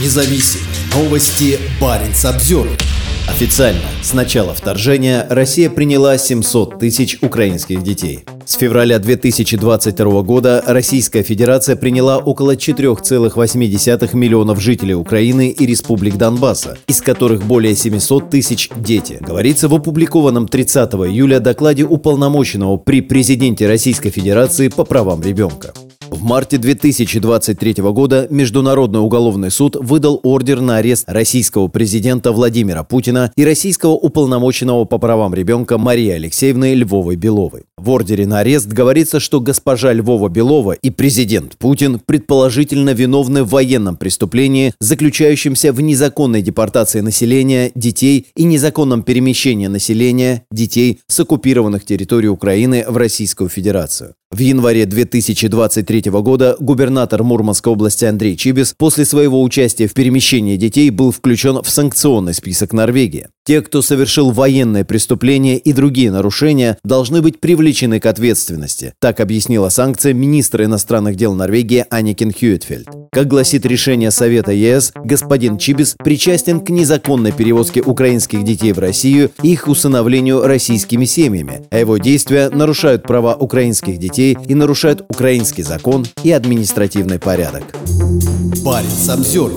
независим. Новости Баренц обзор. Официально, с начала вторжения Россия приняла 700 тысяч украинских детей. С февраля 2022 года Российская Федерация приняла около 4,8 миллионов жителей Украины и республик Донбасса, из которых более 700 тысяч – дети. Говорится в опубликованном 30 июля докладе уполномоченного при президенте Российской Федерации по правам ребенка. Марте 2023 года Международный уголовный суд выдал ордер на арест российского президента Владимира Путина и российского уполномоченного по правам ребенка Марии Алексеевны Львовой-Беловой. В ордере на арест говорится, что госпожа Львова-Белова и президент Путин предположительно виновны в военном преступлении, заключающемся в незаконной депортации населения, детей и незаконном перемещении населения, детей с оккупированных территорий Украины в Российскую Федерацию. В январе 2023 года губернатор Мурманской области Андрей Чибис после своего участия в перемещении детей был включен в санкционный список Норвегии. Те, кто совершил военные преступления и другие нарушения, должны быть привлечены к ответственности. Так объяснила санкция министра иностранных дел Норвегии Аникин Хьюитфельд. Как гласит решение Совета ЕС, господин Чибис причастен к незаконной перевозке украинских детей в Россию и их усыновлению российскими семьями, а его действия нарушают права украинских детей и нарушают украинский закон и административный порядок. Баренц обзор.